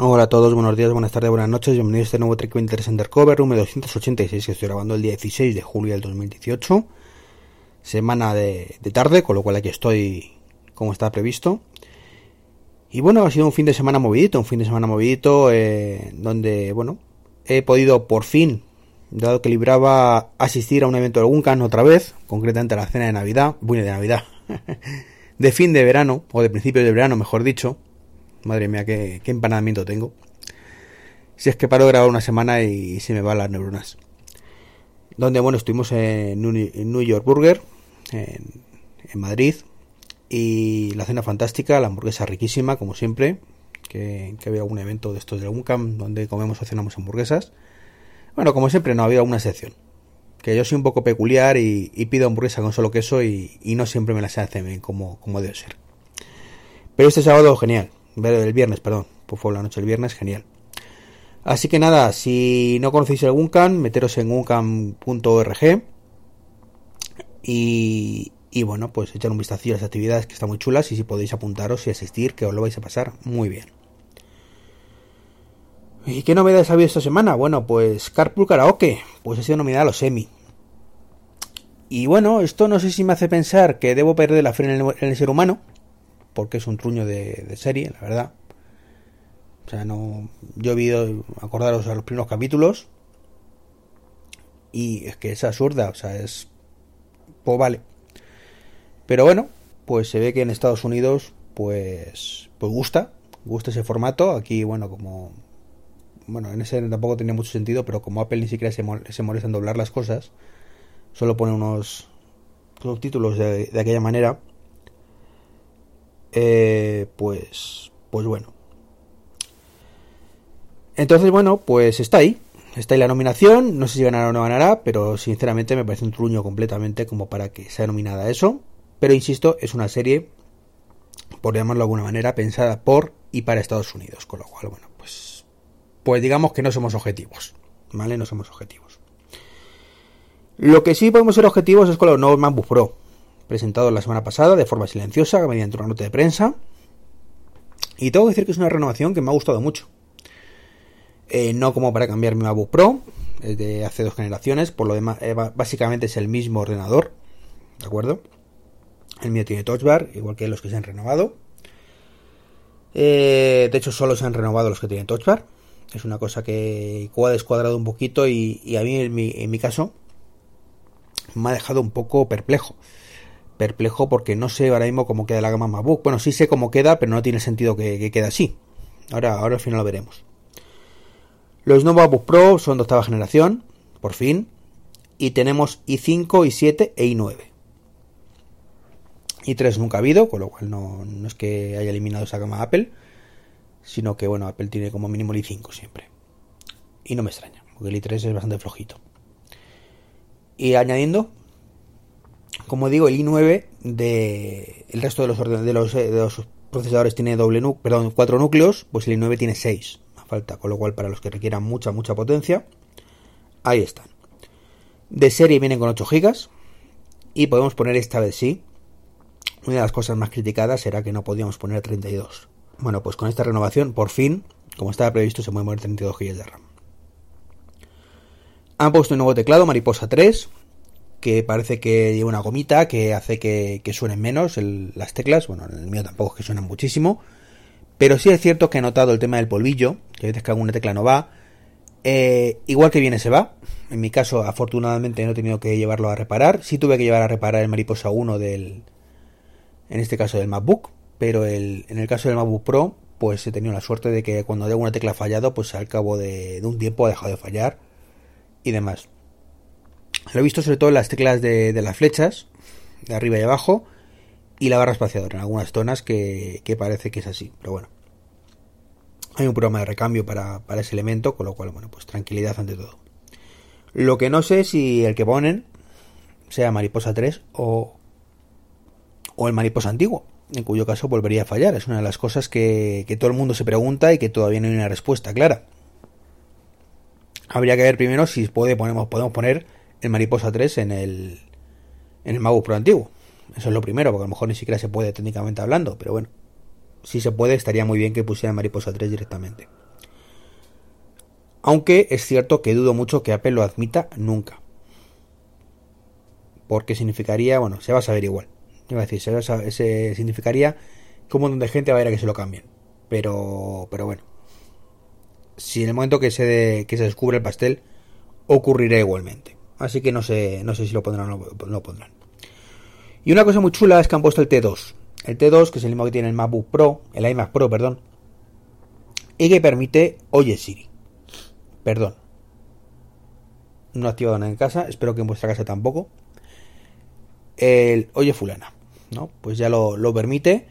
Hola a todos, buenos días, buenas tardes, buenas noches, bienvenidos a este nuevo Trek Interest Undercover, número 286 que estoy grabando el día 16 de julio del 2018, semana de, de tarde, con lo cual aquí estoy como está previsto. Y bueno, ha sido un fin de semana movidito, un fin de semana movidito eh, donde, bueno, he podido por fin, dado que libraba asistir a un evento de Guncan otra vez, concretamente a la cena de Navidad, bueno, de Navidad, de fin de verano, o de principio de verano, mejor dicho, Madre mía, qué, qué empanamiento tengo. Si es que paro de grabar una semana y se me van las neuronas. Donde, bueno, estuvimos en New York Burger, en, Madrid. Y la cena fantástica, la hamburguesa riquísima, como siempre. Que, había algún evento de estos de Uncam donde comemos o cenamos hamburguesas. Bueno, como siempre, no había una excepción. Que yo soy un poco peculiar y, pido hamburguesa con solo queso y, no siempre me las hacen como, como debe ser. Pero este sábado, genial el viernes, perdón, pues fue la noche del viernes, genial. Así que nada, si no conocéis el Guncan, meteros en guncan.org y, y bueno, pues echar un vistazo a las actividades que están muy chulas y si podéis apuntaros y asistir, que os lo vais a pasar muy bien. ¿Y qué novedades ha habido esta semana? Bueno, pues Carpool Karaoke, pues ha sido nominada a los Emmy. Y bueno, esto no sé si me hace pensar que debo perder la fe en el ser humano, porque es un truño de, serie, la verdad. O sea, no. Yo he visto, acordaros a los primeros capítulos. Y es que es absurda, o sea, es. Pues vale. Pero bueno, pues se ve que en Estados Unidos, pues. Pues gusta, gusta ese formato. Aquí, bueno, como. Bueno, en ese tampoco tenía mucho sentido, pero como Apple ni siquiera se, molesta en doblar las cosas, solo pone unos subtítulos de aquella manera eh, pues, pues bueno. Entonces, bueno, pues está ahí. Está ahí la nominación. No sé si ganará o no ganará, pero sinceramente me parece un truño completamente como para que sea nominada eso. Pero insisto, es una serie, por llamarlo de alguna manera, pensada por y para Estados Unidos. Con lo cual, bueno, pues, pues digamos que no somos objetivos. ¿Vale? No somos objetivos. Lo que sí podemos ser objetivos es con los nuevos MacBook Pro presentado la semana pasada de forma silenciosa mediante una nota de prensa. Y tengo que decir que es una renovación que me ha gustado mucho. Eh, no como para cambiar mi MacBook Pro, es de hace dos generaciones, por lo demás, eh, básicamente es el mismo ordenador, ¿de acuerdo? El mío tiene Touch Bar, igual que los que se han renovado. Eh, de hecho, solo se han renovado los que tienen Touch Bar. Es una cosa que ha descuadrado un poquito y, a mí, en mi, en mi caso, me ha dejado un poco perplejo perplejo porque no sé ahora mismo cómo queda la gama MacBook. Bueno, sí sé cómo queda, pero no tiene sentido que, que quede así. Ahora, ahora al final lo veremos. Los nuevos MacBook Pro son de octava generación, por fin. Y tenemos i5, i7 e i9. i3 nunca ha habido, con lo cual no, no es que haya eliminado esa gama Apple, sino que bueno, Apple tiene como mínimo el i5 siempre. Y no me extraña, porque el i3 es bastante flojito. Y añadiendo como digo, el i9 de el resto de los, procesadores tiene doble perdón, cuatro núcleos, pues el i9 tiene 6 a falta, con lo cual para los que requieran mucha mucha potencia, ahí están. De serie vienen con 8 GB y podemos poner esta vez sí. Una de las cosas más criticadas será que no podíamos poner 32. Bueno, pues con esta renovación, por fin, como estaba previsto, se puede poner 32 GB de RAM. Han puesto un nuevo teclado, Mariposa 3, que parece que lleva una gomita que hace que, suenen menos las teclas. Bueno, en el mío tampoco es que suenan muchísimo. Pero sí es cierto que he notado el tema del polvillo, que a veces que alguna tecla no va. Eh, igual que viene se va. En mi caso, afortunadamente, no he tenido que llevarlo a reparar. Sí tuve que llevar a reparar el Mariposa 1 del. En este caso del MacBook. Pero el, en el caso del MacBook Pro, pues he tenido la suerte de que cuando alguna tecla fallado, pues al cabo de, de un tiempo ha dejado de fallar. Y demás. Lo he visto sobre todo en las teclas de, las flechas, de arriba y abajo, y la barra espaciadora en algunas zonas que, parece que es así, pero bueno. Hay un programa de recambio para, ese elemento, con lo cual, bueno, pues tranquilidad ante todo. Lo que no sé si el que ponen sea Mariposa 3 o, o el Mariposa antiguo, en cuyo caso volvería a fallar. Es una de las cosas que, que todo el mundo se pregunta y que todavía no hay una respuesta clara. Habría que ver primero si puede, podemos poner el Mariposa 3 en el, en el MacBook Pro antiguo. Eso es lo primero, porque a lo mejor ni siquiera se puede técnicamente hablando, pero bueno, si se puede, estaría muy bien que pusiera Mariposa 3 directamente. Aunque es cierto que dudo mucho que Apple lo admita nunca. Porque significaría, bueno, se va a saber igual. Iba a decir, se, significaría que un montón de gente va a ir a que se lo cambien. Pero, pero bueno. Si en el momento que se, que se descubre el pastel, ocurrirá igualmente. Así que no sé, no sé si lo pondrán o no lo pondrán. Y una cosa muy chula es que han puesto el T2. El T2, que es el mismo que tiene el MacBook Pro, el iMac Pro, perdón. Y que permite Oye Siri. Perdón. No ha activado nada en casa, espero que en vuestra casa tampoco. El Oye Fulana. ¿no? Pues ya lo, permite.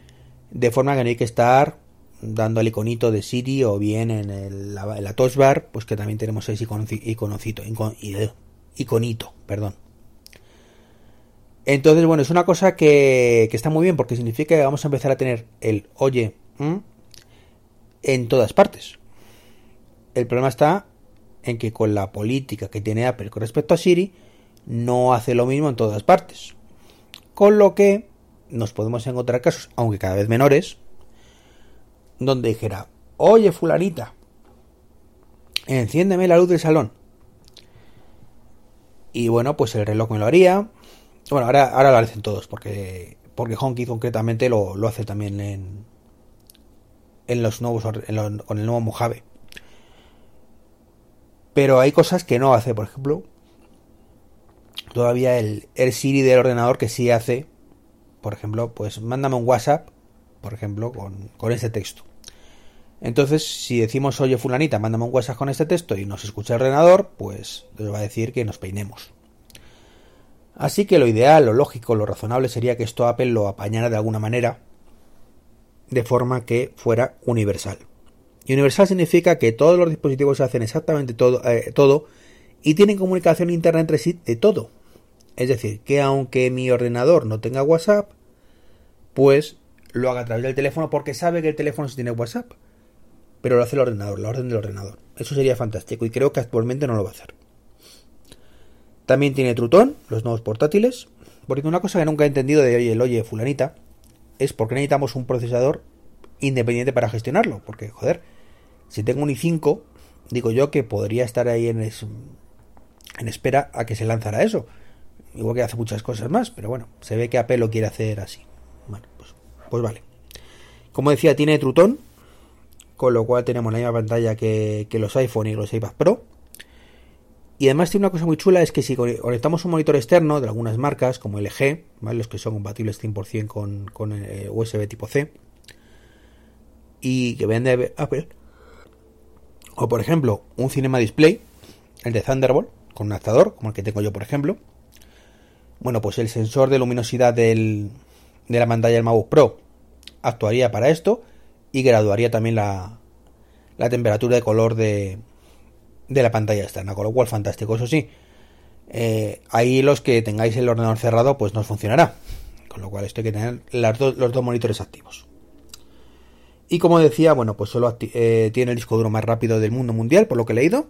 De forma que no hay que estar dando el iconito de Siri o bien en, la, en touch bar, pues que también tenemos ese iconocito, iconito, perdón. Entonces, bueno, es una cosa que, está muy bien porque significa que vamos a empezar a tener el oye en todas partes. El problema está en que con la política que tiene Apple con respecto a Siri, no hace lo mismo en todas partes. Con lo que nos podemos encontrar casos, aunque cada vez menores, donde dijera, oye fulanita, enciéndeme la luz del salón. Y bueno, pues el reloj me lo haría. Bueno, ahora, ahora lo hacen todos, porque, porque concretamente lo, lo hace también en, en los nuevos con el nuevo Mojave. Pero hay cosas que no hace, por ejemplo, todavía el, el Siri del ordenador que sí hace, por ejemplo, pues mándame un WhatsApp, por ejemplo, con, con ese texto. Entonces, si decimos, oye, fulanita, mándame un WhatsApp con este texto y nos escucha el ordenador, pues nos va a decir que nos peinemos. Así que lo ideal, lo lógico, lo razonable sería que esto Apple lo apañara de alguna manera, de forma que fuera universal. Y universal significa que todos los dispositivos hacen exactamente todo, eh, todo y tienen comunicación interna entre sí de todo. Es decir, que aunque mi ordenador no tenga WhatsApp, pues lo haga a través del teléfono porque sabe que el teléfono sí tiene WhatsApp pero lo hace el ordenador, la orden del ordenador. Eso sería fantástico y creo que actualmente no lo va a hacer. También tiene Trutón, los nuevos portátiles, porque una cosa que nunca he entendido de oye, el oye fulanita es por qué necesitamos un procesador independiente para gestionarlo, porque joder, si tengo un i5, digo yo que podría estar ahí en, en espera a que se lanzara eso. Igual que hace muchas cosas más, pero bueno, se ve que Apple lo quiere hacer así. Bueno, pues, pues vale. Como decía, tiene Trutón, con lo cual tenemos la misma pantalla que, los iPhone y los iPad Pro. Y además tiene una cosa muy chula, es que si conectamos un monitor externo de algunas marcas, como LG, los que son compatibles 100% con, con eh, USB tipo C, y que vende Apple, o por ejemplo un Cinema Display, el de Thunderbolt, con un adaptador, como el que tengo yo por ejemplo, bueno, pues el sensor de luminosidad del, de la pantalla del MacBook Pro actuaría para esto, y graduaría también la, la temperatura de color de, de la pantalla externa, con lo cual fantástico, eso sí. Eh, ahí los que tengáis el ordenador cerrado pues no funcionará, con lo cual esto hay que tener los dos monitores activos. Y como decía, bueno, pues solo eh, tiene el disco duro más rápido del mundo mundial, por lo que he leído.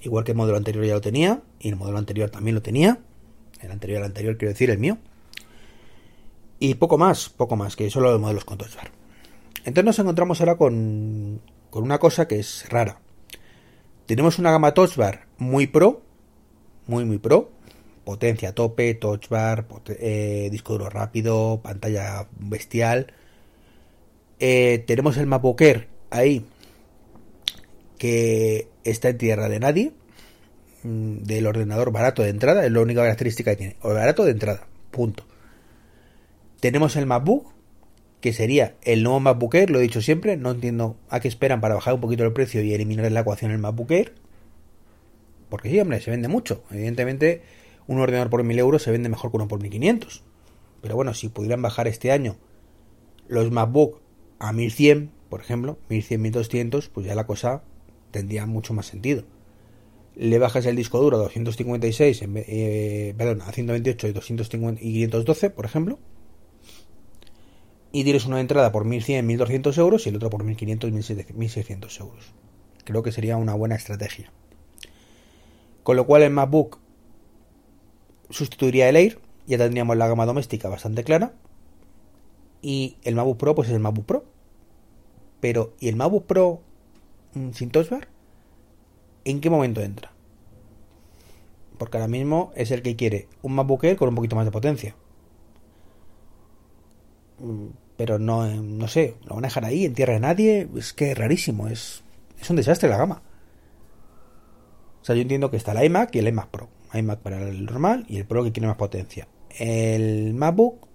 Igual que el modelo anterior ya lo tenía, y el modelo anterior también lo tenía. El anterior, el anterior, quiero decir, el mío. Y poco más, poco más, que solo los modelos con Touch Bar. Entonces nos encontramos ahora con, con una cosa que es rara. Tenemos una gama Touch Bar muy pro, muy muy pro, potencia a tope, Touch Bar, eh, disco duro rápido, pantalla bestial. Eh, tenemos el MacBook Air ahí que está en tierra de nadie, mm, del ordenador barato de entrada, es la única característica que tiene, o barato de entrada, punto. Tenemos el MacBook que sería el nuevo MacBook Air, lo he dicho siempre, no entiendo a qué esperan para bajar un poquito el precio y eliminar la ecuación el MacBook Air. Porque sí, hombre, se vende mucho. Evidentemente, un ordenador por 1000 euros se vende mejor que uno por 1500. Pero bueno, si pudieran bajar este año los MacBook a 1100, por ejemplo, 1100, 1200, pues ya la cosa tendría mucho más sentido. Le bajas el disco duro a 256, eh, perdón, a 128 y, 250, y 512, por ejemplo, y tienes una entrada por 1.100, 1.200 euros y el otro por 1.500, 1.600 euros. Creo que sería una buena estrategia. Con lo cual el MacBook sustituiría el Air, ya tendríamos la gama doméstica bastante clara. Y el MacBook Pro, pues es el MacBook Pro. Pero, ¿y el MacBook Pro mm, sin Touch? ¿en qué momento entra? Porque ahora mismo es el que quiere un MacBook Air con un poquito más de potencia. Pero no, no sé, lo van a dejar ahí en tierra de nadie. Es que es rarísimo, es, es un desastre la gama. O sea, yo entiendo que está el iMac y el iMac Pro. iMac para el normal y el Pro que quiere más potencia. El MacBook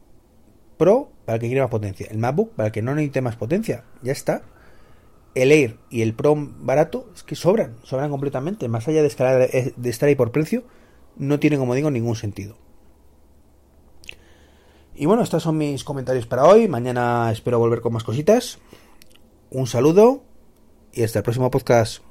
Pro para el que quiere más potencia. El MacBook para el que no necesite más potencia. Ya está. El Air y el Pro barato es que sobran, sobran completamente. Más allá de, escalar, eh, de estar ahí por precio, no tiene, como digo, ningún sentido. Y bueno, estos son mis comentarios para hoy. Mañana espero volver con más cositas. Un saludo y hasta el próximo podcast.